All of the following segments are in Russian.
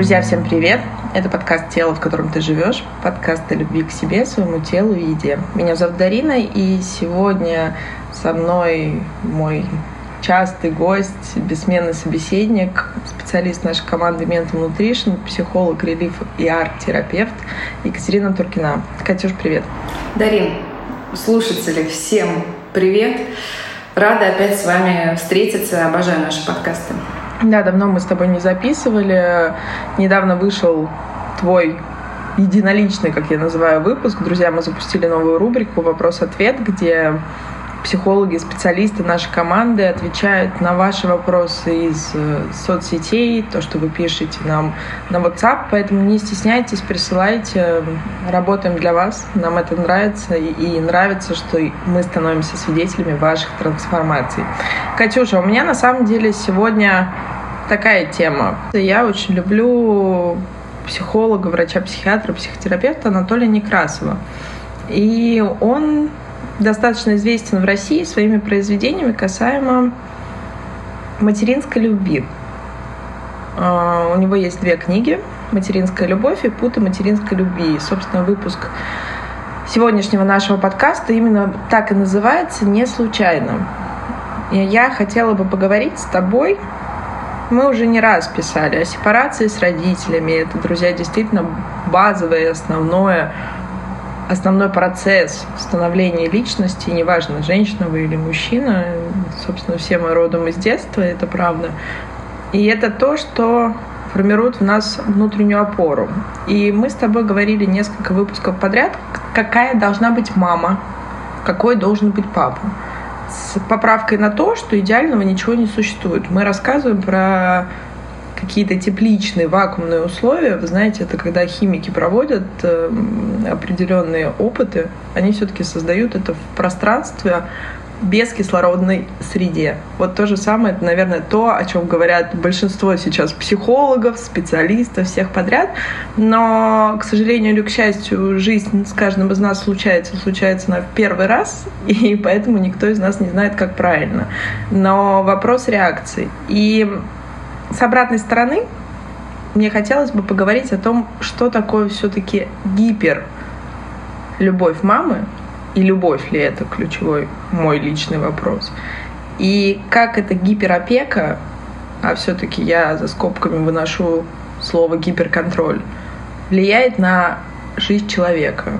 Друзья, всем привет! Это подкаст «Тело, в котором ты живешь», подкаст о любви к себе, своему телу и еде. Меня зовут Дарина, и сегодня со мной мой частый гость, бессменный собеседник, специалист нашей команды Mental Nutrition, психолог, релиф и арт-терапевт Екатерина Туркина. Катюш, привет! Дарин, слушатели, всем привет! Рада опять с вами встретиться, обожаю наши подкасты. Да, давно мы с тобой не записывали. Недавно вышел твой единоличный, как я называю, выпуск. Друзья, мы запустили новую рубрику «Вопрос-ответ», где психологи, специалисты нашей команды отвечают на ваши вопросы из э, соцсетей, то, что вы пишете нам на WhatsApp, поэтому не стесняйтесь, присылайте, работаем для вас, нам это нравится и нравится, что мы становимся свидетелями ваших трансформаций. Катюша, у меня на самом деле сегодня такая тема. Я очень люблю психолога, врача-психиатра, психотерапевта Анатолия Некрасова. И он достаточно известен в России своими произведениями касаемо материнской любви. А, у него есть две книги «Материнская любовь» и «Путы материнской любви». И, собственно, выпуск сегодняшнего нашего подкаста именно так и называется «Не случайно». И я хотела бы поговорить с тобой мы уже не раз писали о сепарации с родителями. Это, друзья, действительно базовое, основное основной процесс становления личности, неважно, женщина вы или мужчина, собственно, все мы родом из детства, это правда. И это то, что формирует в нас внутреннюю опору. И мы с тобой говорили несколько выпусков подряд, какая должна быть мама, какой должен быть папа с поправкой на то, что идеального ничего не существует. Мы рассказываем про какие-то тепличные вакуумные условия, вы знаете, это когда химики проводят э, определенные опыты, они все-таки создают это в пространстве, бескислородной среде. Вот то же самое, это, наверное, то, о чем говорят большинство сейчас психологов, специалистов, всех подряд. Но, к сожалению или к счастью, жизнь с каждым из нас случается, случается она в первый раз, и поэтому никто из нас не знает, как правильно. Но вопрос реакции. И с обратной стороны мне хотелось бы поговорить о том, что такое все-таки гипер любовь мамы и любовь ли это ключевой мой личный вопрос. И как эта гиперопека, а все-таки я за скобками выношу слово гиперконтроль, влияет на жизнь человека.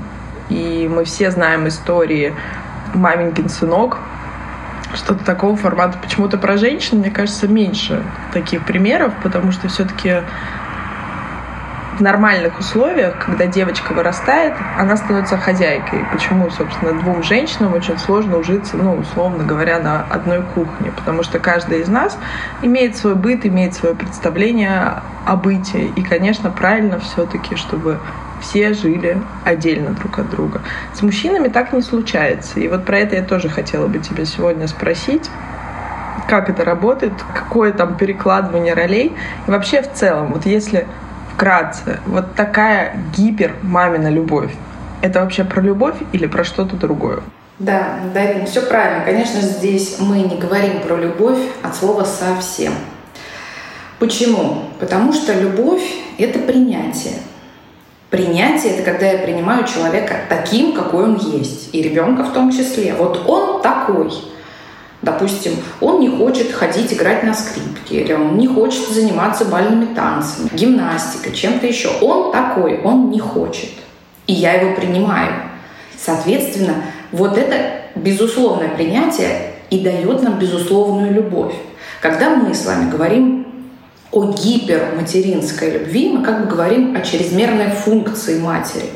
И мы все знаем истории «Маменькин сынок», что-то такого формата. Почему-то про женщин, мне кажется, меньше таких примеров, потому что все-таки в нормальных условиях, когда девочка вырастает, она становится хозяйкой. Почему, собственно, двум женщинам очень сложно ужиться, ну, условно говоря, на одной кухне? Потому что каждая из нас имеет свой быт, имеет свое представление о быте. И, конечно, правильно все-таки, чтобы все жили отдельно друг от друга. С мужчинами так не случается. И вот про это я тоже хотела бы тебя сегодня спросить как это работает, какое там перекладывание ролей. И вообще в целом, вот если вкратце, вот такая гипер мамина любовь, это вообще про любовь или про что-то другое? Да, Дарин, все правильно. Конечно, здесь мы не говорим про любовь от слова совсем. Почему? Потому что любовь — это принятие. Принятие — это когда я принимаю человека таким, какой он есть, и ребенка в том числе. Вот он такой — Допустим, он не хочет ходить играть на скрипке, или он не хочет заниматься бальными танцами, гимнастикой, чем-то еще. Он такой, он не хочет. И я его принимаю. Соответственно, вот это безусловное принятие и дает нам безусловную любовь. Когда мы с вами говорим о гиперматеринской любви, мы как бы говорим о чрезмерной функции матери.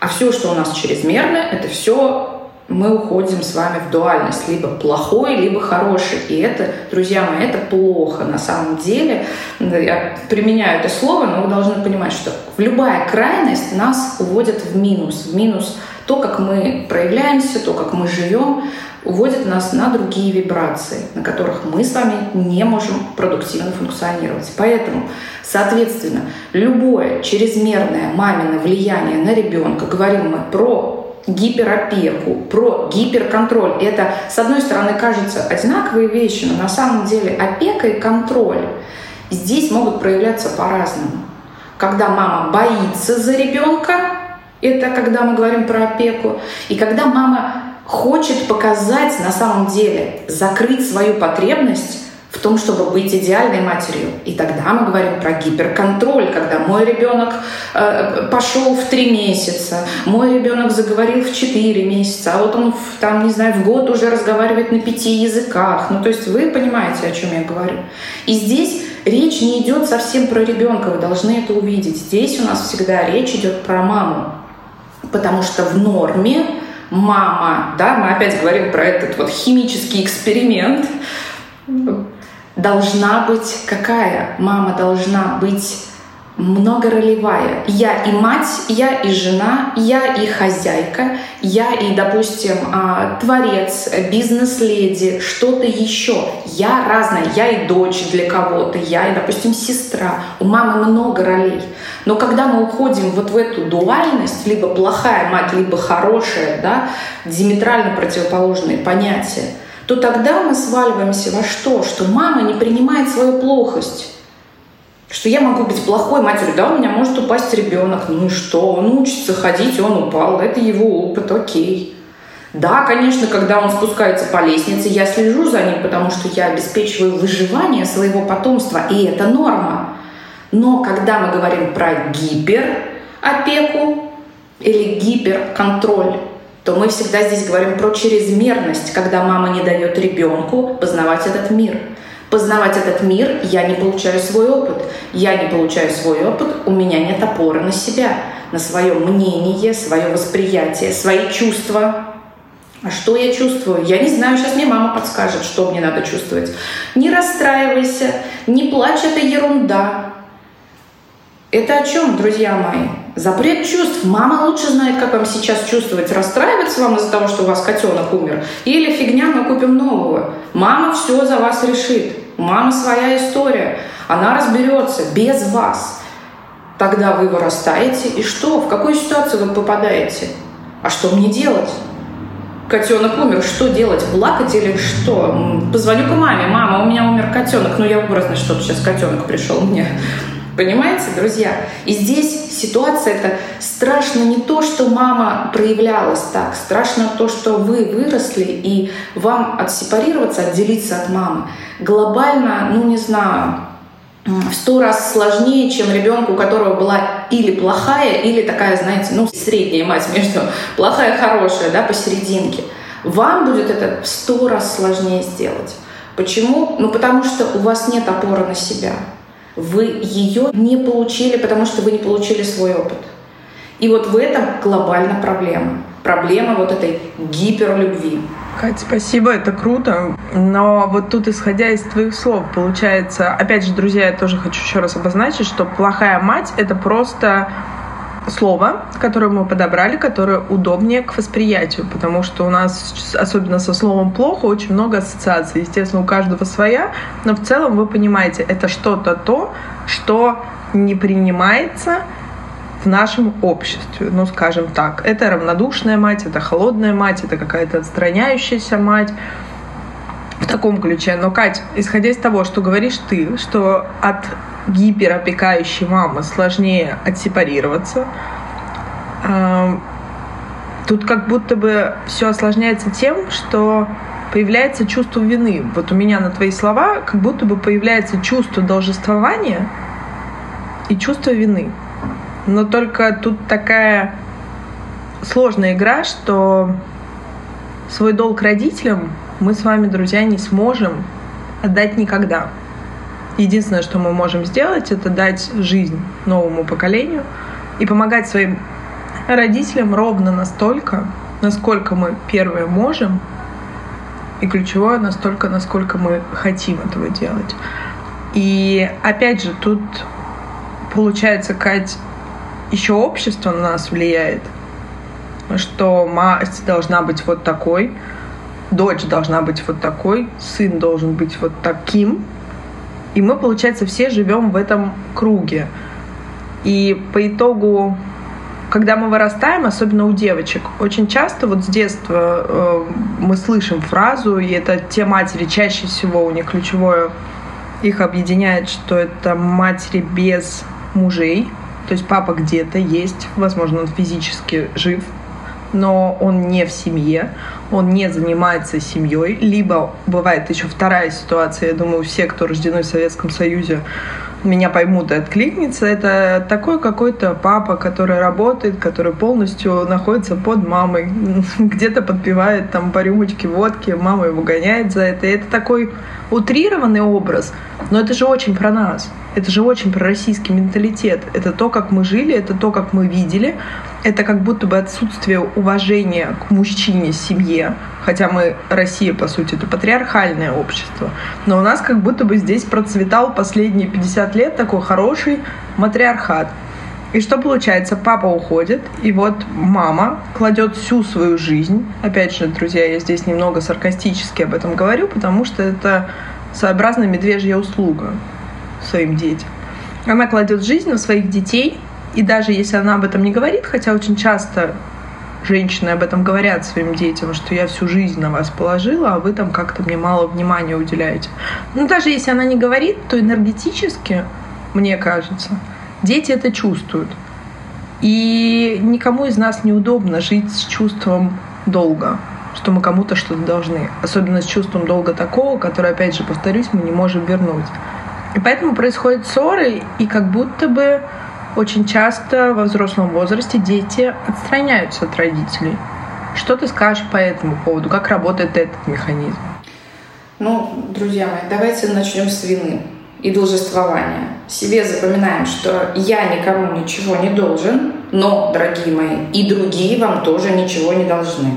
А все, что у нас чрезмерно, это все мы уходим с вами в дуальность, либо плохой, либо хороший. И это, друзья мои, это плохо на самом деле. Я применяю это слово, но вы должны понимать, что любая крайность нас уводит в минус. В минус то, как мы проявляемся, то, как мы живем, уводит нас на другие вибрации, на которых мы с вами не можем продуктивно функционировать. Поэтому, соответственно, любое чрезмерное мамино влияние на ребенка, говорим мы про гиперопеку, про гиперконтроль. Это, с одной стороны, кажется одинаковые вещи, но на самом деле опека и контроль здесь могут проявляться по-разному. когда мама боится за ребенка, это когда мы говорим про опеку, и когда мама хочет показать на самом деле, закрыть свою потребность в том, чтобы быть идеальной матерью. И тогда мы говорим про гиперконтроль, когда мой ребенок э, пошел в три месяца, мой ребенок заговорил в четыре месяца, а вот он в, там, не знаю, в год уже разговаривает на пяти языках. Ну, то есть вы понимаете, о чем я говорю. И здесь речь не идет совсем про ребенка, вы должны это увидеть. Здесь у нас всегда речь идет про маму, потому что в норме мама, да, мы опять говорим про этот вот химический эксперимент, должна быть какая? Мама должна быть многоролевая. Я и мать, я и жена, я и хозяйка, я и, допустим, а, творец, бизнес-леди, что-то еще. Я разная, я и дочь для кого-то, я и, допустим, сестра. У мамы много ролей. Но когда мы уходим вот в эту дуальность, либо плохая мать, либо хорошая, да, диаметрально противоположные понятия, то тогда мы сваливаемся во что? Что мама не принимает свою плохость. Что я могу быть плохой матерью, да, у меня может упасть ребенок, ну и что, он учится ходить, он упал, это его опыт, окей. Да, конечно, когда он спускается по лестнице, я слежу за ним, потому что я обеспечиваю выживание своего потомства, и это норма. Но когда мы говорим про гиперопеку или гиперконтроль, то мы всегда здесь говорим про чрезмерность, когда мама не дает ребенку познавать этот мир. Познавать этот мир я не получаю свой опыт. Я не получаю свой опыт, у меня нет опоры на себя, на свое мнение, свое восприятие, свои чувства. А что я чувствую? Я не знаю, сейчас мне мама подскажет, что мне надо чувствовать. Не расстраивайся, не плачь, это ерунда. Это о чем, друзья мои? Запрет чувств. Мама лучше знает, как вам сейчас чувствовать. Расстраиваться вам из-за того, что у вас котенок умер? Или фигня, мы купим нового? Мама все за вас решит. У мамы своя история. Она разберется без вас. Тогда вы вырастаете. И что? В какую ситуацию вы попадаете? А что мне делать? котенок умер, что делать? Плакать или что? Позвоню к маме. Мама, у меня умер котенок. Ну, я образно, что сейчас котенок пришел мне. Понимаете, друзья? И здесь ситуация это страшно не то, что мама проявлялась так, страшно то, что вы выросли и вам отсепарироваться, отделиться от мамы. Глобально, ну не знаю, в сто раз сложнее, чем ребенку, у которого была или плохая, или такая, знаете, ну, средняя мать между плохая и хорошая, да, посерединке. Вам будет это в сто раз сложнее сделать. Почему? Ну, потому что у вас нет опоры на себя. Вы ее не получили, потому что вы не получили свой опыт. И вот в этом глобальная проблема. Проблема вот этой гиперлюбви. Катя, спасибо, это круто. Но вот тут, исходя из твоих слов, получается, опять же, друзья, я тоже хочу еще раз обозначить, что плохая мать — это просто слово, которое мы подобрали, которое удобнее к восприятию, потому что у нас, особенно со словом «плохо», очень много ассоциаций. Естественно, у каждого своя, но в целом вы понимаете, это что-то то, что не принимается в нашем обществе, ну, скажем так. Это равнодушная мать, это холодная мать, это какая-то отстраняющаяся мать в таком ключе. Но, Кать, исходя из того, что говоришь ты, что от гиперопекающей мамы сложнее отсепарироваться. Тут как будто бы все осложняется тем, что появляется чувство вины. Вот у меня на твои слова как будто бы появляется чувство должествования и чувство вины. Но только тут такая сложная игра, что свой долг родителям мы с вами, друзья, не сможем отдать никогда. Единственное, что мы можем сделать, это дать жизнь новому поколению и помогать своим родителям ровно настолько, насколько мы первое можем, и ключевое настолько, насколько мы хотим этого делать. И опять же, тут получается, Кать, еще общество на нас влияет, что мать должна быть вот такой, дочь должна быть вот такой, сын должен быть вот таким, и мы, получается, все живем в этом круге. И по итогу, когда мы вырастаем, особенно у девочек, очень часто вот с детства э, мы слышим фразу, и это те матери чаще всего у них ключевое их объединяет, что это матери без мужей, То есть папа где-то есть, возможно, он физически жив, но он не в семье, он не занимается семьей, либо бывает еще вторая ситуация, я думаю, все, кто рождены в Советском Союзе, меня поймут и откликнется, это такой какой-то папа, который работает, который полностью находится под мамой, где-то подпевает там по рюмочке водки, мама его гоняет за это. И это такой утрированный образ, но это же очень про нас. Это же очень про российский менталитет. Это то, как мы жили, это то, как мы видели. Это как будто бы отсутствие уважения к мужчине, семье. Хотя мы, Россия, по сути, это патриархальное общество. Но у нас как будто бы здесь процветал последние 50 лет такой хороший матриархат. И что получается? Папа уходит, и вот мама кладет всю свою жизнь. Опять же, друзья, я здесь немного саркастически об этом говорю, потому что это своеобразная медвежья услуга своим детям. Она кладет жизнь на своих детей, и даже если она об этом не говорит, хотя очень часто женщины об этом говорят своим детям, что я всю жизнь на вас положила, а вы там как-то мне мало внимания уделяете. Но даже если она не говорит, то энергетически, мне кажется, дети это чувствуют. И никому из нас неудобно жить с чувством долга, что мы кому-то что-то должны. Особенно с чувством долга такого, который, опять же, повторюсь, мы не можем вернуть. И поэтому происходят ссоры, и как будто бы очень часто во взрослом возрасте дети отстраняются от родителей. Что ты скажешь по этому поводу? Как работает этот механизм? Ну, друзья мои, давайте начнем с вины и должествования. Себе запоминаем, что я никому ничего не должен, но, дорогие мои, и другие вам тоже ничего не должны.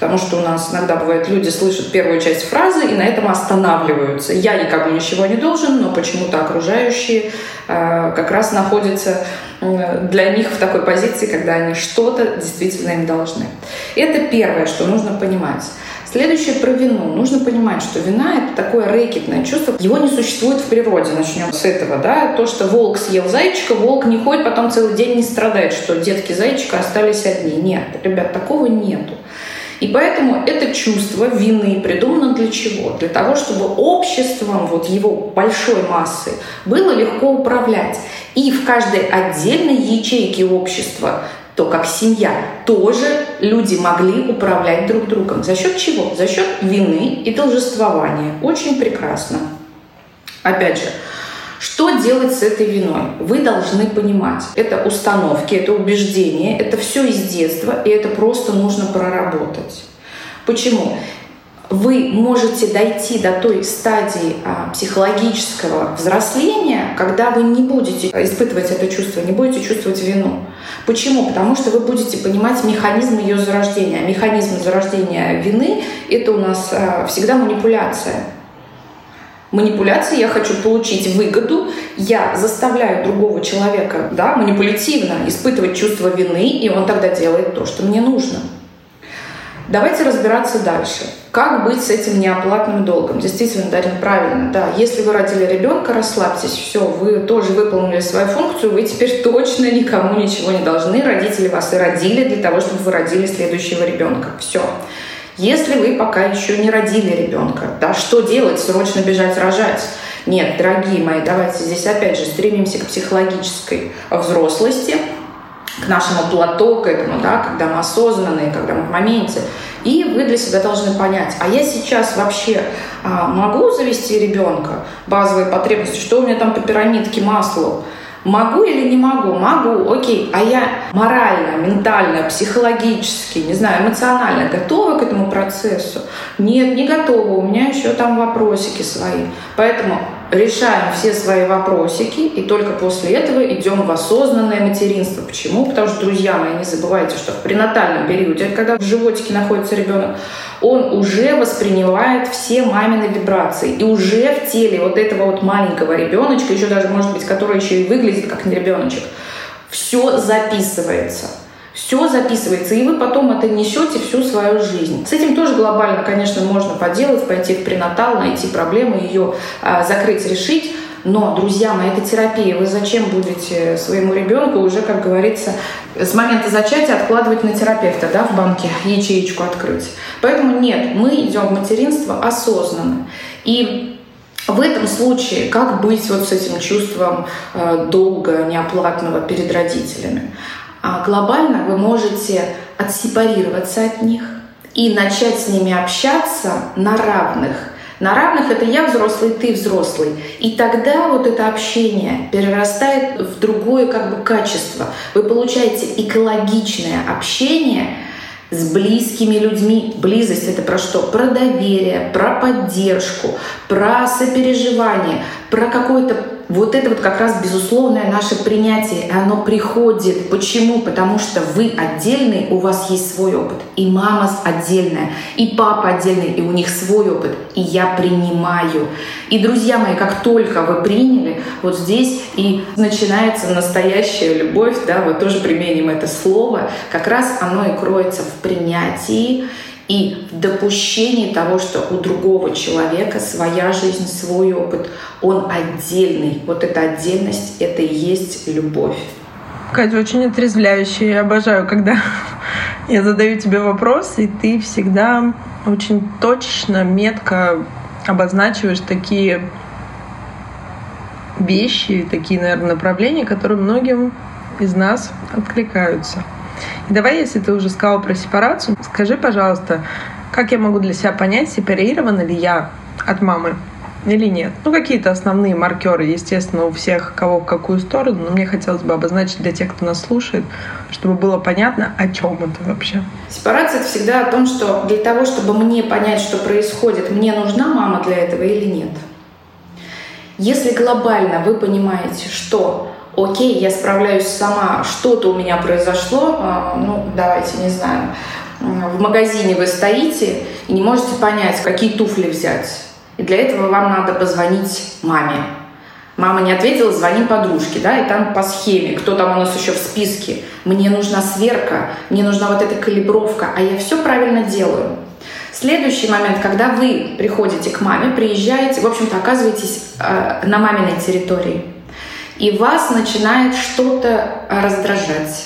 Потому что у нас иногда бывает, люди слышат первую часть фразы и на этом останавливаются. Я никому ничего не должен, но почему-то окружающие э, как раз находятся э, для них в такой позиции, когда они что-то действительно им должны. Это первое, что нужно понимать. Следующее про вину. Нужно понимать, что вина — это такое рэкетное чувство. Его не существует в природе. Начнем с этого. Да? То, что волк съел зайчика, волк не ходит, потом целый день не страдает, что детки зайчика остались одни. Нет, ребят, такого нету. И поэтому это чувство вины придумано для чего? Для того, чтобы обществом, вот его большой массы, было легко управлять. И в каждой отдельной ячейке общества то как семья тоже люди могли управлять друг другом. За счет чего? За счет вины и должествования. Очень прекрасно. Опять же, что делать с этой виной? Вы должны понимать. Это установки, это убеждения, это все из детства, и это просто нужно проработать. Почему? Вы можете дойти до той стадии а, психологического взросления, когда вы не будете испытывать это чувство, не будете чувствовать вину. Почему? Потому что вы будете понимать механизм ее зарождения. Механизм зарождения вины — это у нас а, всегда манипуляция. Манипуляция, я хочу получить выгоду, я заставляю другого человека да, манипулятивно испытывать чувство вины, и он тогда делает то, что мне нужно. Давайте разбираться дальше. Как быть с этим неоплатным долгом? Действительно, Дарин, правильно, да. Если вы родили ребенка, расслабьтесь, все, вы тоже выполнили свою функцию, вы теперь точно никому ничего не должны. Родители вас и родили для того, чтобы вы родили следующего ребенка. Все. Если вы пока еще не родили ребенка, да, что делать? Срочно бежать рожать? Нет, дорогие мои, давайте здесь опять же стремимся к психологической взрослости, к нашему плато, к этому, да, когда мы осознанные, когда мы в моменте. И вы для себя должны понять, а я сейчас вообще а, могу завести ребенка, базовые потребности, что у меня там по пирамидке масло, Могу или не могу? Могу, окей. А я морально, ментально, психологически, не знаю, эмоционально готова к этому процессу? Нет, не готова. У меня еще там вопросики свои. Поэтому решаем все свои вопросики, и только после этого идем в осознанное материнство. Почему? Потому что, друзья мои, не забывайте, что в пренатальном периоде, когда в животике находится ребенок, он уже воспринимает все мамины вибрации. И уже в теле вот этого вот маленького ребеночка, еще даже, может быть, который еще и выглядит как не ребеночек, все записывается. Все записывается, и вы потом это несете всю свою жизнь. С этим тоже глобально, конечно, можно поделать, пойти в пренатал, найти проблему, ее а, закрыть, решить. Но, друзья мои, это терапия. Вы зачем будете своему ребенку уже, как говорится, с момента зачатия откладывать на терапевта, да, в банке ячеечку открыть? Поэтому нет, мы идем в материнство осознанно. И В этом случае как быть вот с этим чувством э, долга неоплатного перед родителями? А глобально вы можете отсепарироваться от них и начать с ними общаться на равных. На равных это я взрослый, ты взрослый. И тогда вот это общение перерастает в другое как бы качество. Вы получаете экологичное общение – с близкими людьми. Близость это про что? Про доверие, про поддержку, про сопереживание, про какое-то вот это вот как раз безусловное наше принятие, и оно приходит. Почему? Потому что вы отдельный, у вас есть свой опыт. И мама отдельная, и папа отдельный, и у них свой опыт. И я принимаю. И, друзья мои, как только вы приняли, вот здесь и начинается настоящая любовь, да, вот тоже применим это слово, как раз оно и кроется в принятии, и в допущении того, что у другого человека своя жизнь, свой опыт, он отдельный. Вот эта отдельность — это и есть любовь. Катя, очень отрезвляющая. Я обожаю, когда я задаю тебе вопрос, и ты всегда очень точно, метко обозначиваешь такие вещи, такие, наверное, направления, которые многим из нас откликаются. И давай, если ты уже сказала про сепарацию, скажи, пожалуйста, как я могу для себя понять, сепарирована ли я от мамы или нет? Ну, какие-то основные маркеры, естественно, у всех, кого в какую сторону, но мне хотелось бы обозначить для тех, кто нас слушает, чтобы было понятно, о чем это вообще. Сепарация — это всегда о том, что для того, чтобы мне понять, что происходит, мне нужна мама для этого или нет. Если глобально вы понимаете, что окей, я справляюсь сама, что-то у меня произошло, а, ну, давайте, не знаю, в магазине вы стоите и не можете понять, какие туфли взять. И для этого вам надо позвонить маме. Мама не ответила, звоним подружке, да, и там по схеме, кто там у нас еще в списке. Мне нужна сверка, мне нужна вот эта калибровка, а я все правильно делаю. Следующий момент, когда вы приходите к маме, приезжаете, в общем-то, оказываетесь э, на маминой территории и вас начинает что-то раздражать,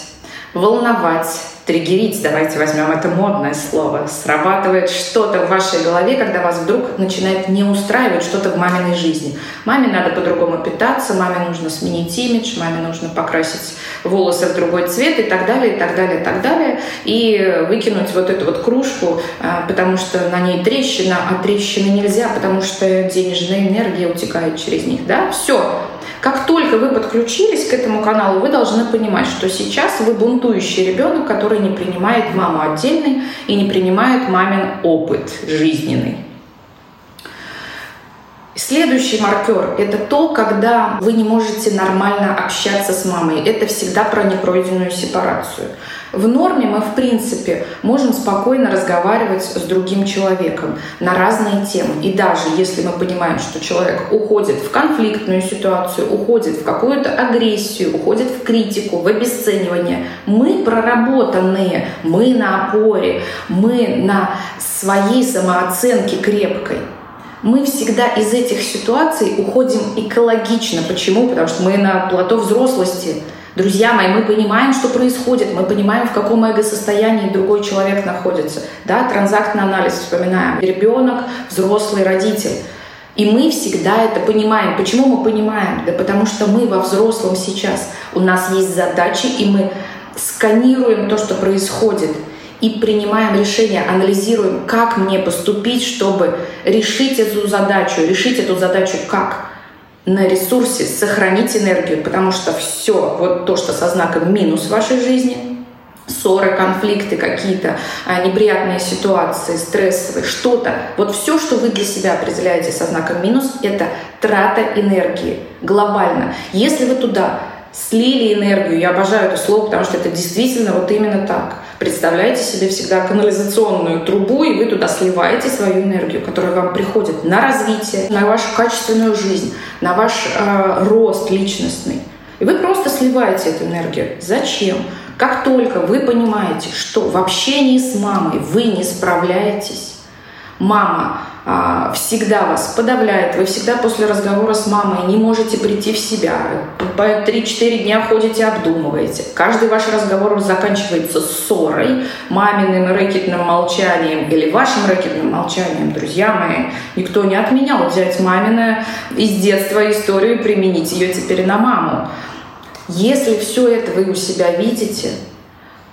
волновать, триггерить, давайте возьмем это модное слово, срабатывает что-то в вашей голове, когда вас вдруг начинает не устраивать что-то в маминой жизни. Маме надо по-другому питаться, маме нужно сменить имидж, маме нужно покрасить волосы в другой цвет и так далее, и так далее, и так далее. И выкинуть вот эту вот кружку, а, потому что на ней трещина, а трещины нельзя, потому что денежная энергия утекает через них. Да? Все, как только вы подключились к этому каналу, вы должны понимать, что сейчас вы бунтующий ребенок, который не принимает маму отдельной и не принимает мамин опыт жизненный. Следующий маркер – это то, когда вы не можете нормально общаться с мамой. Это всегда про непройденную сепарацию. В норме мы, в принципе, можем спокойно разговаривать с другим человеком на разные темы. И даже если мы понимаем, что человек уходит в конфликтную ситуацию, уходит в какую-то агрессию, уходит в критику, в обесценивание, мы проработанные, мы на опоре, мы на своей самооценке крепкой – мы всегда из этих ситуаций уходим экологично. Почему? Потому что мы на плато взрослости. Друзья мои, мы понимаем, что происходит, мы понимаем, в каком эго-состоянии другой человек находится. Да, транзактный анализ вспоминаем. Ребенок, взрослый, родитель. И мы всегда это понимаем. Почему мы понимаем? Да потому что мы во взрослом сейчас. У нас есть задачи, и мы сканируем то, что происходит и принимаем решение, анализируем, как мне поступить, чтобы решить эту задачу. Решить эту задачу как? На ресурсе сохранить энергию, потому что все, вот то, что со знаком минус в вашей жизни, ссоры, конфликты какие-то, а, неприятные ситуации, стрессовые, что-то. Вот все, что вы для себя определяете со знаком минус, это трата энергии глобально. Если вы туда слили энергию, я обожаю это слово, потому что это действительно вот именно так. Представляете себе всегда канализационную трубу, и вы туда сливаете свою энергию, которая вам приходит на развитие, на вашу качественную жизнь, на ваш э, рост личностный. И вы просто сливаете эту энергию. Зачем? Как только вы понимаете, что в общении с мамой вы не справляетесь, мама а, всегда вас подавляет, вы всегда после разговора с мамой не можете прийти в себя, по 3-4 дня ходите, обдумываете. Каждый ваш разговор заканчивается ссорой, маминым рэкетным молчанием или вашим рэкетным молчанием, друзья мои. Никто не отменял взять мамина из детства историю и применить ее теперь на маму. Если все это вы у себя видите,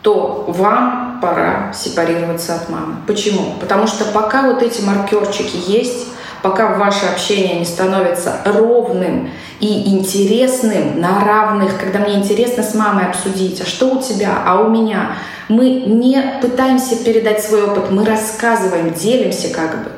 то вам пора сепарироваться от мамы. Почему? Потому что пока вот эти маркерчики есть, пока ваше общение не становится ровным и интересным на равных, когда мне интересно с мамой обсудить, а что у тебя, а у меня, мы не пытаемся передать свой опыт, мы рассказываем, делимся как бы.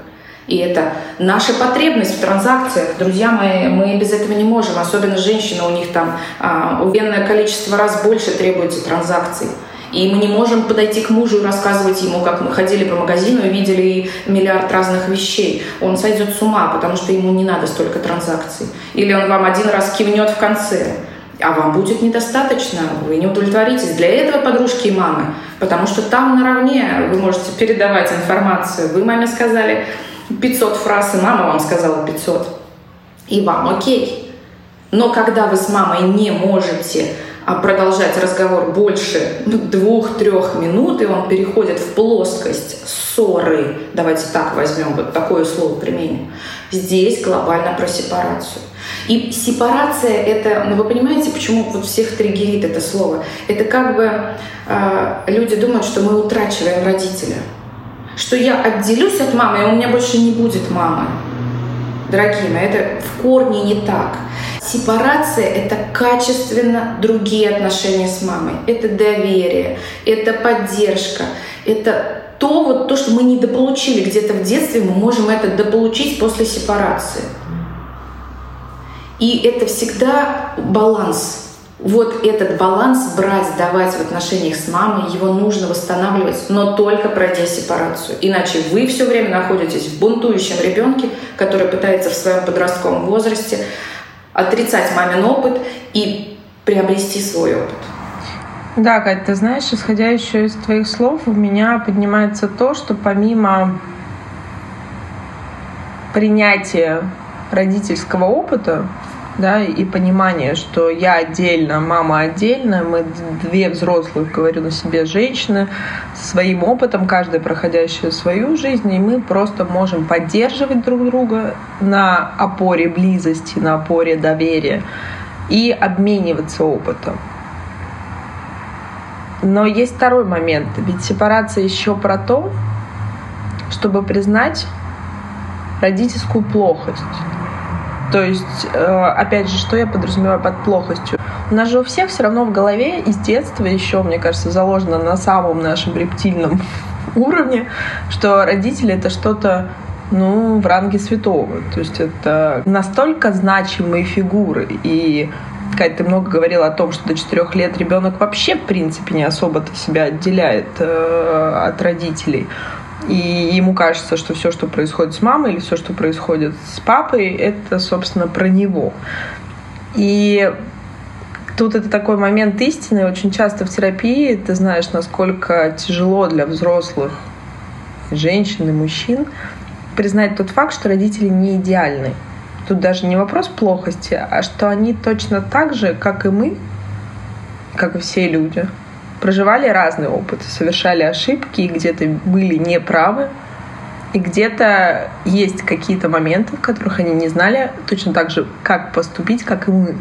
И это наша потребность в транзакциях. Друзья мои, мы без этого не можем. Особенно женщины, у них там а, уверенное количество раз больше требуется транзакций. И мы не можем подойти к мужу и рассказывать ему, как мы ходили по магазину и видели миллиард разных вещей. Он сойдет с ума, потому что ему не надо столько транзакций. Или он вам один раз кивнет в конце. А вам будет недостаточно, вы не удовлетворитесь. Для этого подружки и мамы. Потому что там наравне вы можете передавать информацию. Вы маме сказали 500 фраз, и мама вам сказала 500. И вам окей. Но когда вы с мамой не можете продолжать разговор больше двух-трех минут, и он переходит в плоскость ссоры, давайте так возьмем, вот такое слово применим, здесь глобально про сепарацию. И сепарация это, ну вы понимаете, почему вот всех триггерит это слово? Это как бы э, люди думают, что мы утрачиваем родителя, что я отделюсь от мамы, и у меня больше не будет мамы. Дорогие мои, это в корне не так. Сепарация — это качественно другие отношения с мамой. Это доверие, это поддержка, это то, вот, то, что мы недополучили где-то в детстве, мы можем это дополучить после сепарации. И это всегда баланс. Вот этот баланс брать, давать в отношениях с мамой, его нужно восстанавливать, но только пройдя сепарацию. Иначе вы все время находитесь в бунтующем ребенке, который пытается в своем подростковом возрасте отрицать мамин опыт и приобрести свой опыт. Да, Кать, ты знаешь, исходя еще из твоих слов, у меня поднимается то, что помимо принятия родительского опыта, да, и понимание, что я отдельно, мама отдельно, мы две взрослых, говорю на себе, женщины, своим опытом, каждая проходящая свою жизнь, и мы просто можем поддерживать друг друга на опоре близости, на опоре доверия и обмениваться опытом. Но есть второй момент, ведь сепарация еще про то, чтобы признать родительскую плохость то есть, э, опять же, что я подразумеваю под плохостью? У нас же у всех все равно в голове из детства еще, мне кажется, заложено на самом нашем рептильном уровне, что родители это что-то ну, в ранге святого. То есть это настолько значимые фигуры. И Кать, ты много говорила о том, что до четырех лет ребенок вообще, в принципе, не особо-то себя отделяет э, от родителей и ему кажется, что все, что происходит с мамой или все, что происходит с папой, это, собственно, про него. И тут это такой момент истины. Очень часто в терапии ты знаешь, насколько тяжело для взрослых женщин и мужчин признать тот факт, что родители не идеальны. Тут даже не вопрос плохости, а что они точно так же, как и мы, как и все люди, проживали разный опыт, совершали ошибки, где-то были неправы, и где-то есть какие-то моменты, в которых они не знали точно так же, как поступить, как и мы.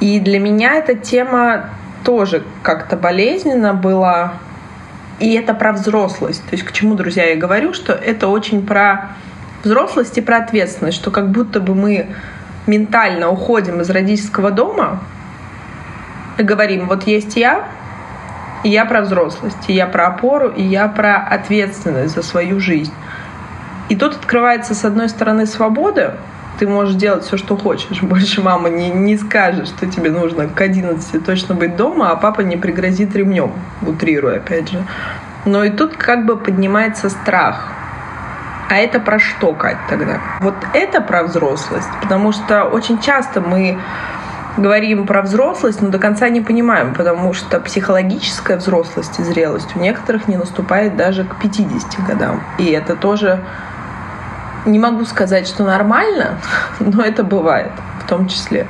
И для меня эта тема тоже как-то болезненно была. И это про взрослость. То есть к чему, друзья, я говорю, что это очень про взрослость и про ответственность, что как будто бы мы ментально уходим из родительского дома и говорим, вот есть я, и я про взрослость, и я про опору, и я про ответственность за свою жизнь. И тут открывается, с одной стороны, свобода, ты можешь делать все, что хочешь. Больше мама не, не скажет, что тебе нужно к 11 точно быть дома, а папа не пригрозит ремнем, утрируя опять же. Но и тут как бы поднимается страх. А это про что, Кать, тогда? Вот это про взрослость, потому что очень часто мы говорим про взрослость, но до конца не понимаем, потому что психологическая взрослость и зрелость у некоторых не наступает даже к 50 годам. И это тоже Не могу сказать, что нормально, но это бывает в том числе.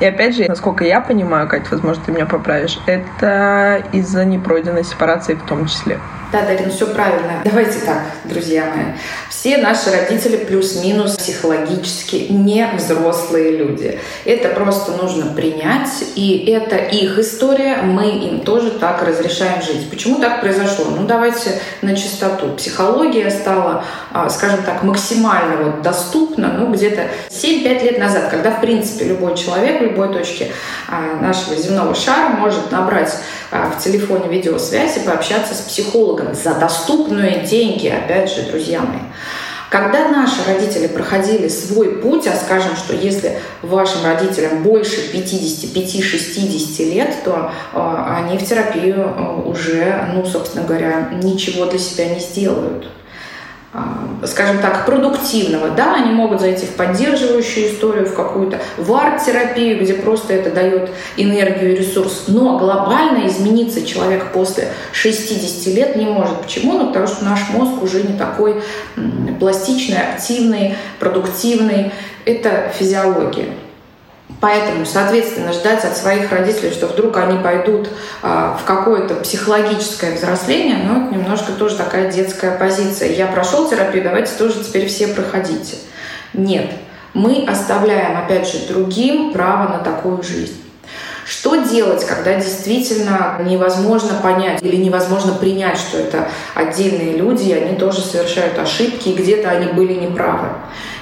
И опять же, насколько я понимаю, Кать, возможно, ты меня поправишь, это из-за непройденной сепарации в том числе. Да, Дарина, все правильно. Давайте так, друзья мои. Все наши родители плюс-минус психологически не взрослые люди. Это просто нужно принять, и это их история, мы им тоже так разрешаем жить. Почему так произошло? Ну, давайте на чистоту. Психология стала, а, скажем так, максимально вот доступна, ну, где-то 7-5 лет назад, когда, в принципе, любой человек в любой точке а, нашего земного шара может набрать а, в телефоне видеосвязь и пообщаться с психологом за доступные деньги, опять же, друзья мои. Когда наши родители проходили свой путь, а скажем, что если вашим родителям больше 55-60 лет, то э, они в терапию э, уже, ну, собственно говоря, ничего для себя не сделают. А, скажем так, продуктивного. Да, они могут зайти в поддерживающую историю, в какую-то в арт-терапию, где просто это дает энергию и ресурс. Но глобально измениться человек после 60 лет не может. Почему? Ну, потому что наш мозг уже не такой пластичный, активный, продуктивный. Это физиология. Поэтому, соответственно, ждать от своих родителей, что вдруг они пойдут а, в какое-то психологическое взросление, ну, это немножко тоже такая детская позиция. Я прошел терапию, давайте тоже теперь все проходите. Нет. Мы оставляем, опять же, другим право на такую жизнь. Что делать, когда действительно невозможно понять или невозможно принять, что это отдельные люди, и они тоже совершают ошибки, и где-то они были неправы?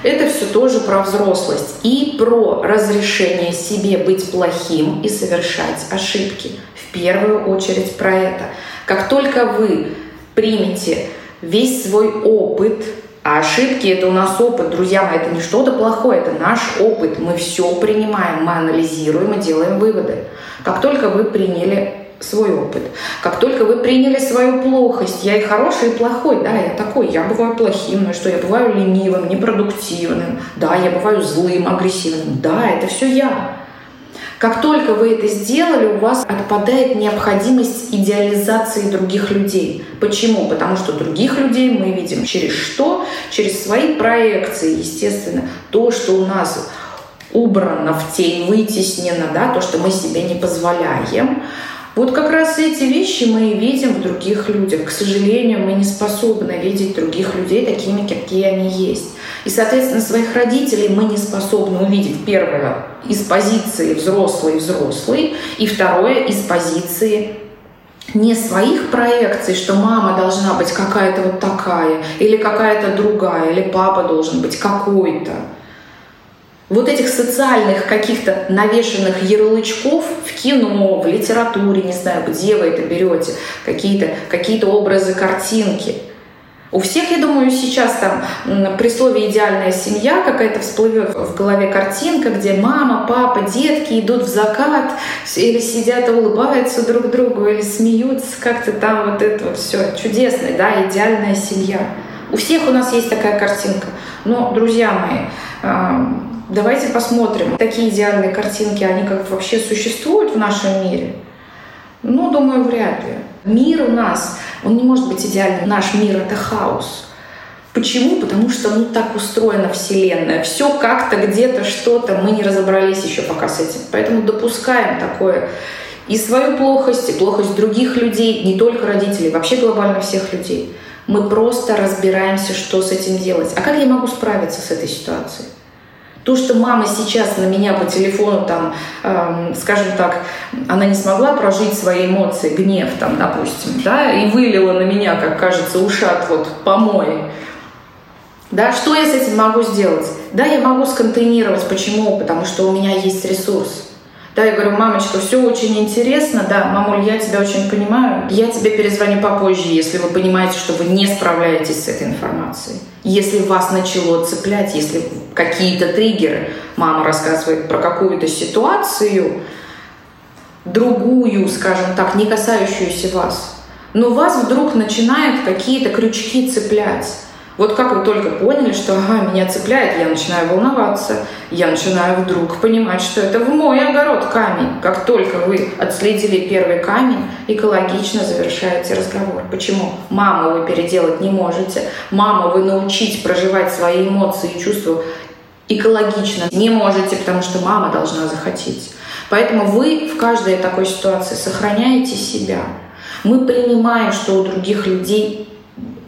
Это все тоже про взрослость и про разрешение себе быть плохим и совершать ошибки. В первую очередь про это. Как только вы примете весь свой опыт, а ошибки это у нас опыт, друзья мои, это не что-то плохое, это наш опыт. Мы все принимаем, мы анализируем и делаем выводы. Как только вы приняли свой опыт. Как только вы приняли свою плохость, я и хороший, и плохой, да, я такой, я бываю плохим, но что, я бываю ленивым, непродуктивным, да, я бываю злым, агрессивным, да, это все я. Как только вы это сделали, у вас отпадает необходимость идеализации других людей. Почему? Потому что других людей мы видим через что? Через свои проекции, естественно. То, что у нас убрано в тень, вытеснено, да, то, что мы себе не позволяем, вот как раз эти вещи мы и видим в других людях. К сожалению, мы не способны видеть других людей такими, какие они есть. И, соответственно, своих родителей мы не способны увидеть, первое, из позиции взрослый-взрослый, и второе, из позиции не своих проекций, что мама должна быть какая-то вот такая, или какая-то другая, или папа должен быть какой-то вот этих социальных каких-то навешенных ярлычков в кино, в литературе, не знаю, где вы это берете, какие-то какие образы, картинки. У всех, я думаю, сейчас там при слове «идеальная семья» какая-то всплывет в голове картинка, где мама, папа, детки идут в закат или сидят и улыбаются друг другу, или смеются, как-то там вот это вот все чудесное, да, идеальная семья. У всех у нас есть такая картинка. Но, друзья мои, Давайте посмотрим, такие идеальные картинки, они как вообще существуют в нашем мире? Ну, думаю, вряд ли. Мир у нас, он не может быть идеальным. Наш мир — это хаос. Почему? Потому что ну так устроена Вселенная. Все как-то где-то что-то, мы не разобрались еще пока с этим. Поэтому допускаем такое и свою плохость, и плохость других людей, не только родителей, вообще глобально всех людей. Мы просто разбираемся, что с этим делать. А как я могу справиться с этой ситуацией? То, что мама сейчас на меня по телефону, там, эм, скажем так, она не смогла прожить свои эмоции, гнев, там, допустим, да, и вылила на меня, как кажется, ушат вот помой. Да, что я с этим могу сделать? Да, я могу сконтейнировать. Почему? Потому что у меня есть ресурс. Да, я говорю, мамочка, все очень интересно, да, мамуль, я тебя очень понимаю. Я тебе перезвоню попозже, если вы понимаете, что вы не справляетесь с этой информацией. Если вас начало цеплять, если какие-то триггеры, мама рассказывает про какую-то ситуацию, другую, скажем так, не касающуюся вас, но вас вдруг начинают какие-то крючки цеплять. Вот как вы только поняли, что ага, меня цепляет, я начинаю волноваться, я начинаю вдруг понимать, что это в мой огород камень. Как только вы отследили первый камень, экологично завершаете разговор. Почему? Маму вы переделать не можете, маму вы научить проживать свои эмоции и чувства экологично не можете, потому что мама должна захотеть. Поэтому вы в каждой такой ситуации сохраняете себя. Мы принимаем, что у других людей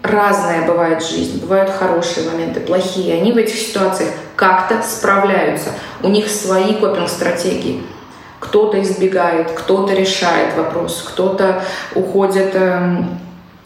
разная бывает жизнь, бывают хорошие моменты, плохие. Они в этих ситуациях как-то справляются. У них свои копинг-стратегии. Кто-то избегает, кто-то решает вопрос, кто-то уходит эм,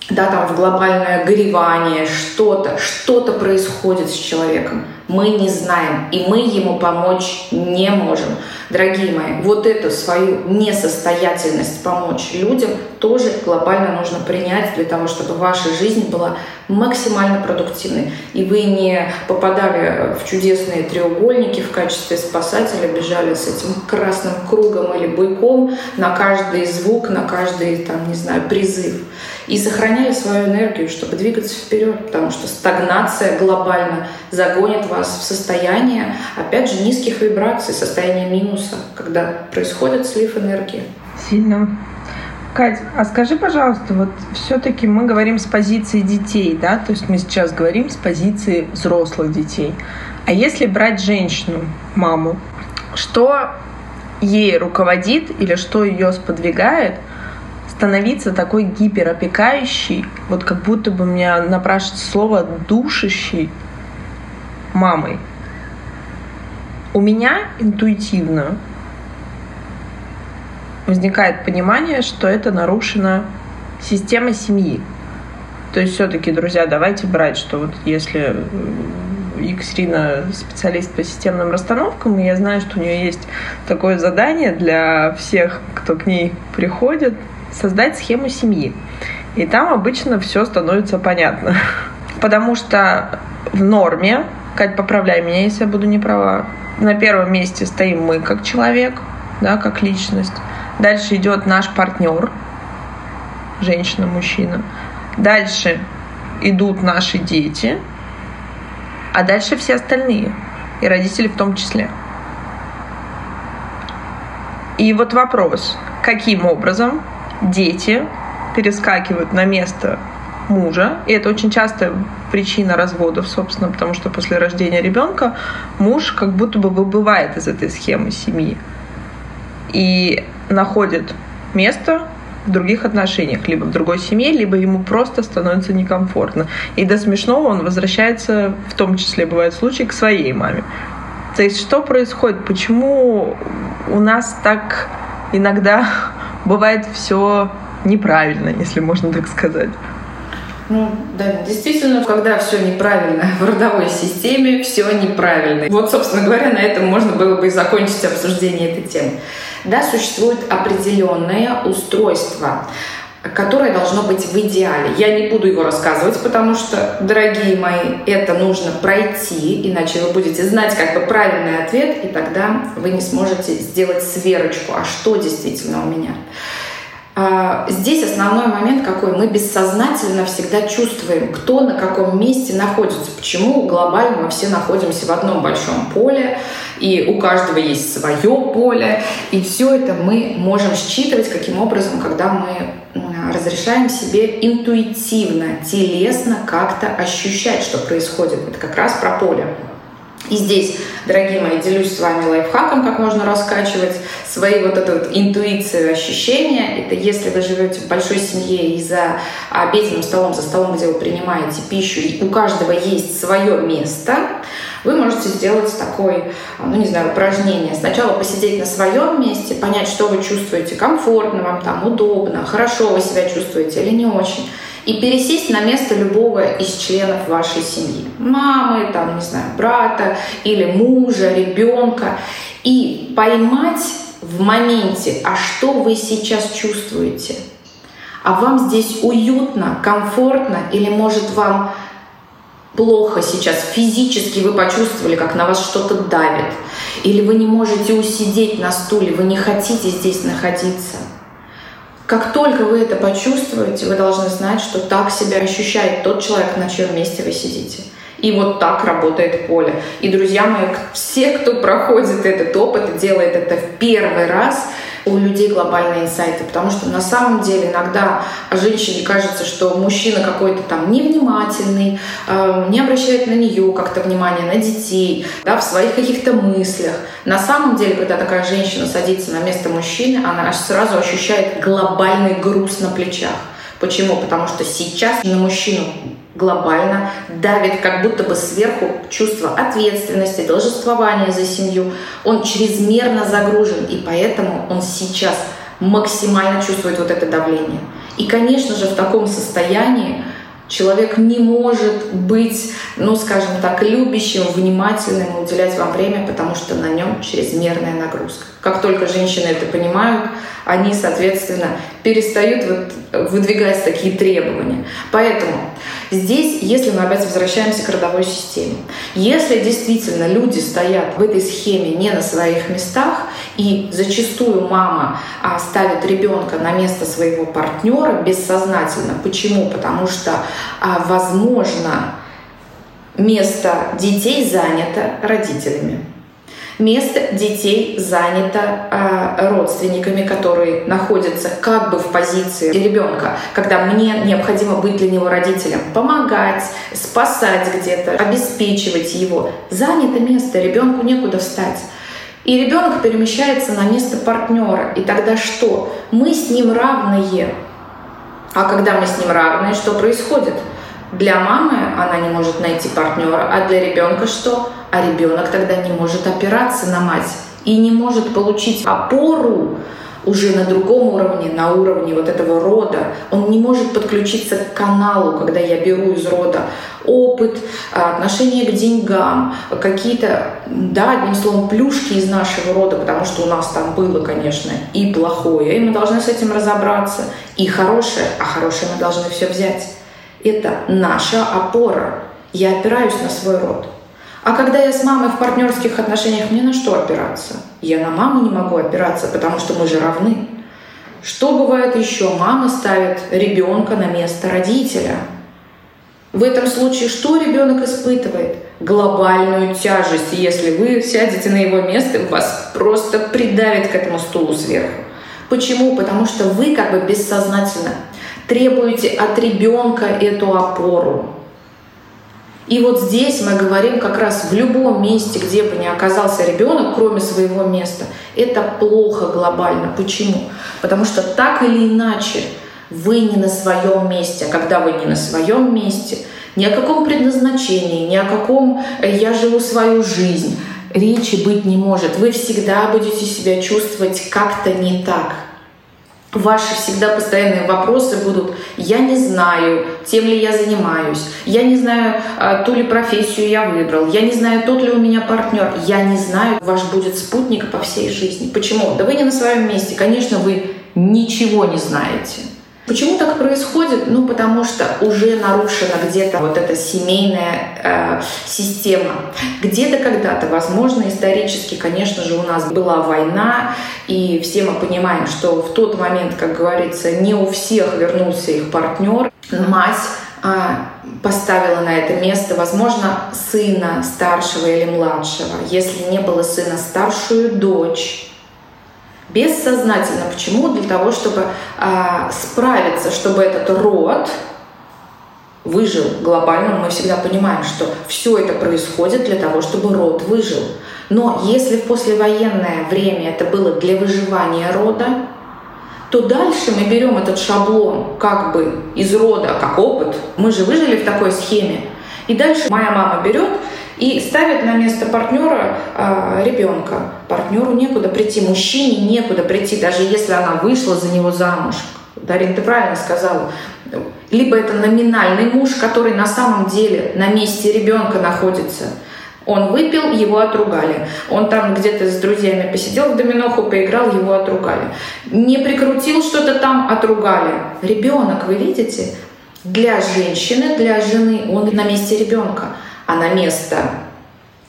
да, там в глобальное горевание, что-то, что-то происходит с человеком. Мы не знаем, и мы ему помочь не можем. Дорогие мои, вот эту свою несостоятельность помочь людям тоже глобально нужно принять для того, чтобы ваша жизнь была максимально продуктивной. И вы не попадали в чудесные треугольники в качестве спасателя, бежали с этим красным кругом или быком на каждый звук, на каждый, там, не знаю, призыв. И сохраняли свою энергию, чтобы двигаться вперед, потому что стагнация глобально загонит вас в состояние, опять же, низких вибраций, состояние минуса, когда происходит слив энергии. Сильно. Кать, а скажи, пожалуйста, вот все-таки мы говорим с позиции детей, да, то есть мы сейчас говорим с позиции взрослых детей. А если брать женщину, маму, что ей руководит или что ее сподвигает становиться такой гиперопекающей, вот как будто бы меня напрашивается слово душащей мамой. У меня интуитивно возникает понимание, что это нарушена система семьи. То есть все-таки, друзья, давайте брать, что вот если э, Екатерина специалист по системным расстановкам, и я знаю, что у нее есть такое задание для всех, кто к ней приходит, создать схему семьи. И там обычно все становится понятно. Потому что в норме, Кать, поправляй меня, если я буду не права, на первом месте стоим мы как человек, да, как личность. Дальше идет наш партнер, женщина, мужчина. Дальше идут наши дети, а дальше все остальные, и родители в том числе. И вот вопрос, каким образом дети перескакивают на место мужа, и это очень часто причина разводов, собственно, потому что после рождения ребенка муж как будто бы выбывает из этой схемы семьи и находит место в других отношениях, либо в другой семье, либо ему просто становится некомфортно. И до смешного он возвращается, в том числе бывают случаи, к своей маме. То есть что происходит? Почему у нас так иногда бывает все неправильно, если можно так сказать? Ну, да, действительно, когда все неправильно в родовой системе, все неправильно. Вот, собственно говоря, на этом можно было бы и закончить обсуждение этой темы. Да, существует определенное устройство, которое должно быть в идеале. Я не буду его рассказывать, потому что, дорогие мои, это нужно пройти, иначе вы будете знать как бы правильный ответ, и тогда вы не сможете сделать сверочку, а что действительно у меня. А, здесь основной момент какой? Мы бессознательно всегда чувствуем, кто на каком месте находится. Почему глобально мы все находимся в одном большом поле, и у каждого есть свое поле, и все это мы можем считывать каким образом, когда мы разрешаем себе интуитивно, телесно как-то ощущать, что происходит. Это как раз про поле. И здесь, дорогие мои, делюсь с вами лайфхаком, как можно раскачивать свои вот эту вот интуицию, ощущения. Это если вы живете в большой семье и за обеденным столом, за столом, где вы принимаете пищу, и у каждого есть свое место, вы можете сделать такое, ну не знаю, упражнение. Сначала посидеть на своем месте, понять, что вы чувствуете, комфортно вам там, удобно, хорошо вы себя чувствуете или не очень и пересесть на место любого из членов вашей семьи. Мамы, там, не знаю, брата или мужа, ребенка. И поймать в моменте, а что вы сейчас чувствуете? А вам здесь уютно, комфортно или может вам плохо сейчас физически вы почувствовали, как на вас что-то давит, или вы не можете усидеть на стуле, вы не хотите здесь находиться. Как только вы это почувствуете, вы должны знать, что так себя ощущает тот человек, на чьем месте вы сидите. И вот так работает поле. И, друзья мои, все, кто проходит этот опыт, делает это в первый раз, у людей глобальные инсайты, потому что на самом деле иногда женщине кажется, что мужчина какой-то там невнимательный, э, не обращает на нее как-то внимания, на детей, да, в своих каких-то мыслях. На самом деле, когда такая женщина садится на место мужчины, она сразу ощущает глобальный груз на плечах. Почему? Потому что сейчас на мужчину глобально давит как будто бы сверху чувство ответственности, должествования за семью. Он чрезмерно загружен, и поэтому он сейчас максимально чувствует вот это давление. И, конечно же, в таком состоянии человек не может быть, ну, скажем так, любящим, внимательным, уделять вам время, потому что на нем чрезмерная нагрузка. Как только женщины это понимают, они, соответственно, перестают вот выдвигать такие требования. Поэтому здесь, если мы опять возвращаемся к родовой системе, если действительно люди стоят в этой схеме не на своих местах, и зачастую мама а, ставит ребенка на место своего партнера бессознательно. Почему? Потому что, а, возможно, место детей занято родителями. Место детей занято э, родственниками, которые находятся как бы в позиции ребенка, когда мне необходимо быть для него родителем, помогать, спасать где-то, обеспечивать его. Занято место, ребенку некуда встать. И ребенок перемещается на место партнера. И тогда что? Мы с ним равные. А когда мы с ним равные, что происходит? Для мамы она не может найти партнера, а для ребенка что? А ребенок тогда не может опираться на мать и не может получить опору уже на другом уровне, на уровне вот этого рода. Он не может подключиться к каналу, когда я беру из рода опыт, отношение к деньгам, какие-то, да, одним словом, плюшки из нашего рода, потому что у нас там было, конечно, и плохое, и мы должны с этим разобраться, и хорошее, а хорошее мы должны все взять. Это наша опора. Я опираюсь на свой род. А когда я с мамой в партнерских отношениях, мне на что опираться? Я на маму не могу опираться, потому что мы же равны. Что бывает еще? Мама ставит ребенка на место родителя. В этом случае что ребенок испытывает? Глобальную тяжесть. Если вы сядете на его место, вас просто придавит к этому стулу сверху. Почему? Потому что вы как бы бессознательно требуете от ребенка эту опору. И вот здесь мы говорим как раз в любом месте, где бы ни оказался ребенок, кроме своего места, это плохо глобально. Почему? Потому что так или иначе вы не на своем месте. А когда вы не на своем месте, ни о каком предназначении, ни о каком э, «я живу свою жизнь» речи быть не может. Вы всегда будете себя чувствовать как-то не так – Ваши всегда постоянные вопросы будут «я не знаю, тем ли я занимаюсь», «я не знаю, а, ту ли профессию я выбрал», «я не знаю, тот ли у меня партнер», «я не знаю». Ваш будет спутник по всей жизни. Почему? Да вы не на своем месте. Конечно, вы ничего не знаете. Почему так происходит? Ну, потому что уже нарушена где-то вот эта семейная э, система. Где-то когда-то, возможно, исторически, конечно же, у нас была война, и все мы понимаем, что в тот момент, как говорится, не у всех вернулся их партнер. Мать э, поставила на это место, возможно, сына старшего или младшего. Если не было сына, старшую дочь бессознательно. Почему? Для того, чтобы а, справиться, чтобы этот род выжил глобально. Мы всегда понимаем, что все это происходит для того, чтобы род выжил. Но если в послевоенное время это было для выживания рода, то дальше мы берем этот шаблон как бы из рода, как опыт. Мы же выжили в такой схеме. И дальше моя мама берет и ставит на место партнера э, ребенка. Партнеру некуда прийти, мужчине некуда прийти, даже если она вышла за него замуж. Дарин, ты правильно сказала. Либо это номинальный муж, который на самом деле на месте ребенка находится. Он выпил, его отругали. Он там где-то с друзьями посидел в доминоху, поиграл, его отругали. Не прикрутил что-то там, отругали. Ребенок, вы видите, для женщины, для жены, он на месте ребенка а на место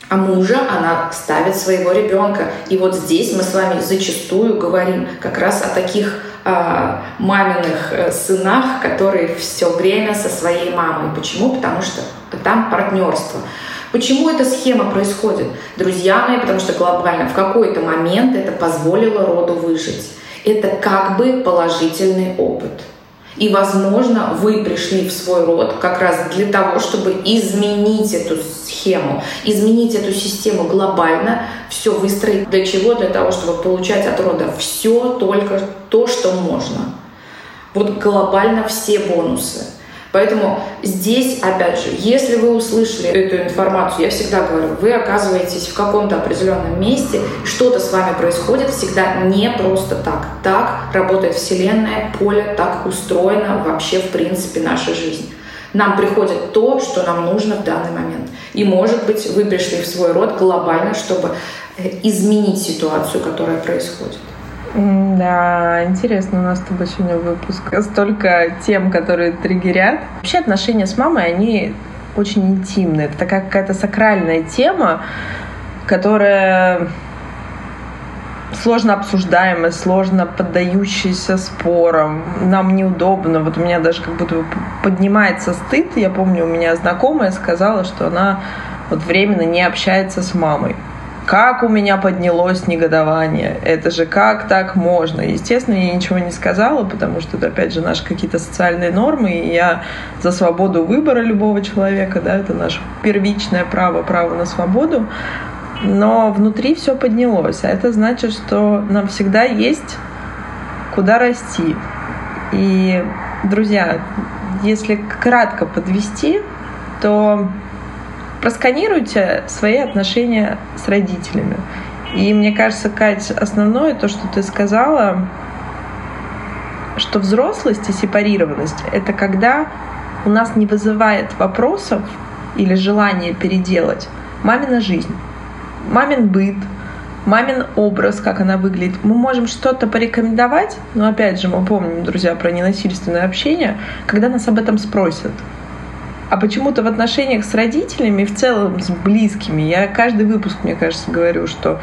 а мужа она ставит своего ребенка. И вот здесь мы с вами зачастую говорим как раз о таких э, маминых сынах, которые все время со своей мамой. Почему? Потому что там партнерство. Почему эта схема происходит? Друзья мои, потому что глобально в какой-то момент это позволило роду выжить. Это как бы положительный опыт. И, возможно, вы пришли в свой род как раз для того, чтобы изменить эту схему, изменить эту систему глобально, все выстроить. Для чего? Для того, чтобы получать от рода все, только то, что можно. Вот глобально все бонусы. Поэтому здесь, опять же, если вы услышали эту информацию, я всегда говорю, вы оказываетесь в каком-то определенном месте, что-то с вами происходит всегда не просто так. Так работает Вселенная, поле так устроено вообще в принципе наша жизнь. Нам приходит то, что нам нужно в данный момент. И, может быть, вы пришли в свой род глобально, чтобы э, изменить ситуацию, которая происходит. Да, интересно у нас с тобой сегодня выпуск. Столько тем, которые триггерят. Вообще отношения с мамой, они очень интимные. Это такая какая-то сакральная тема, которая сложно обсуждаемая, сложно поддающаяся спорам. Нам неудобно. Вот у меня даже как будто поднимается стыд. Я помню, у меня знакомая сказала, что она вот временно не общается с мамой как у меня поднялось негодование. Это же как так можно? Естественно, я ничего не сказала, потому что это, опять же, наши какие-то социальные нормы, и я за свободу выбора любого человека, да, это наше первичное право, право на свободу. Но внутри все поднялось, а это значит, что нам всегда есть куда расти. И, друзья, если кратко подвести, то просканируйте свои отношения с родителями. И мне кажется, Кать, основное то, что ты сказала, что взрослость и сепарированность — это когда у нас не вызывает вопросов или желания переделать мамина жизнь, мамин быт, мамин образ, как она выглядит. Мы можем что-то порекомендовать, но опять же мы помним, друзья, про ненасильственное общение, когда нас об этом спросят. А почему-то в отношениях с родителями, в целом с близкими, я каждый выпуск, мне кажется, говорю, что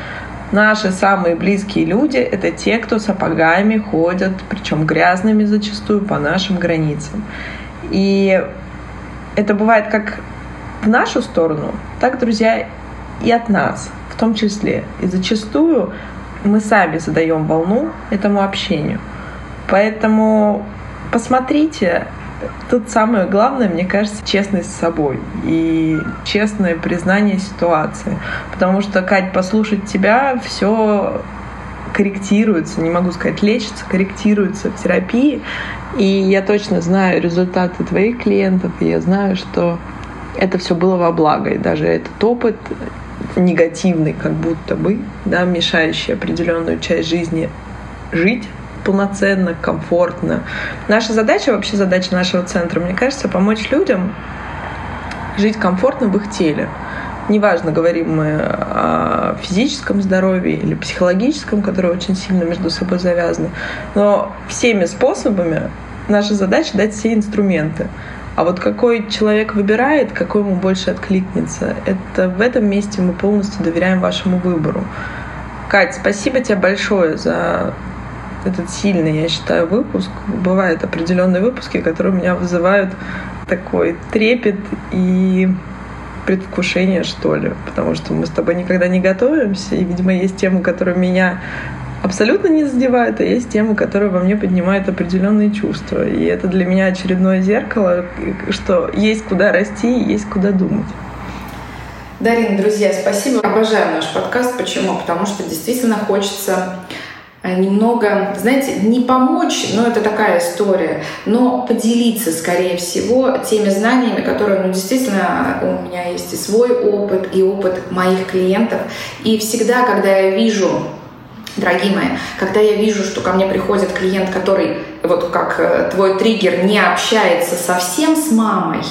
наши самые близкие люди — это те, кто сапогами ходят, причем грязными зачастую, по нашим границам. И это бывает как в нашу сторону, так, друзья, и от нас в том числе. И зачастую мы сами задаем волну этому общению. Поэтому посмотрите, Тут самое главное, мне кажется, честность с собой и честное признание ситуации. Потому что, Кать, послушать тебя, все корректируется, не могу сказать лечится, корректируется в терапии. И я точно знаю результаты твоих клиентов, и я знаю, что это все было во благо. И даже этот опыт негативный, как будто бы, да, мешающий определенную часть жизни жить, полноценно, комфортно. Наша задача, вообще задача нашего центра, мне кажется, помочь людям жить комфортно в их теле. Неважно, говорим мы о физическом здоровье или психологическом, которые очень сильно между собой завязаны, но всеми способами наша задача дать все инструменты. А вот какой человек выбирает, какой ему больше откликнется, это в этом месте мы полностью доверяем вашему выбору. Кать, спасибо тебе большое за этот сильный, я считаю, выпуск. Бывают определенные выпуски, которые у меня вызывают такой трепет и предвкушение, что ли. Потому что мы с тобой никогда не готовимся, и, видимо, есть темы, которые меня абсолютно не задевают, а есть темы, которые во мне поднимают определенные чувства. И это для меня очередное зеркало, что есть куда расти и есть куда думать. Дарина, друзья, спасибо. Обожаю наш подкаст. Почему? Потому что действительно хочется немного, знаете, не помочь, но это такая история, но поделиться, скорее всего, теми знаниями, которые, ну, действительно, у меня есть и свой опыт, и опыт моих клиентов. И всегда, когда я вижу Дорогие мои, когда я вижу, что ко мне приходит клиент, который, вот как э, твой триггер, не общается совсем с мамой,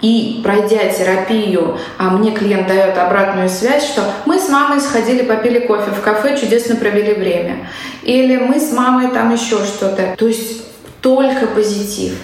и пройдя терапию, а мне клиент дает обратную связь, что мы с мамой сходили, попили кофе в кафе, чудесно провели время. Или мы с мамой там еще что-то. То есть только позитив.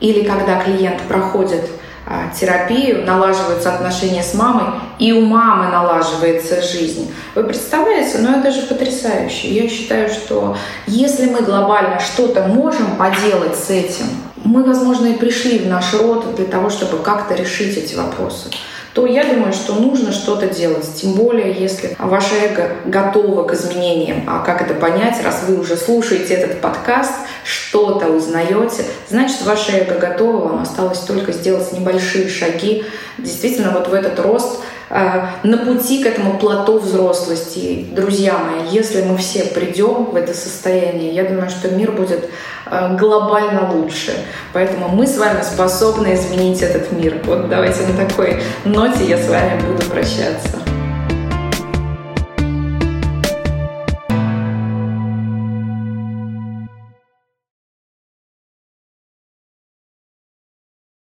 Или когда клиент проходит а, терапию, налаживаются отношения с мамой, и у мамы налаживается жизнь. Вы представляете? Ну это же потрясающе. Я считаю, что если мы глобально что-то можем поделать с этим, мы, возможно, и пришли в наш род для того, чтобы как-то решить эти вопросы то я думаю, что нужно что-то делать. Тем более, если ваше эго готово к изменениям. А как это понять, раз вы уже слушаете этот подкаст, что-то узнаете, значит, ваше эго готово, вам осталось только сделать небольшие шаги действительно вот в этот рост – на пути к этому плато взрослости. Друзья мои, если мы все придем в это состояние, я думаю, что мир будет э, глобально лучше. Поэтому мы с вами способны изменить этот мир. Вот давайте на такой ноте я с вами буду прощаться.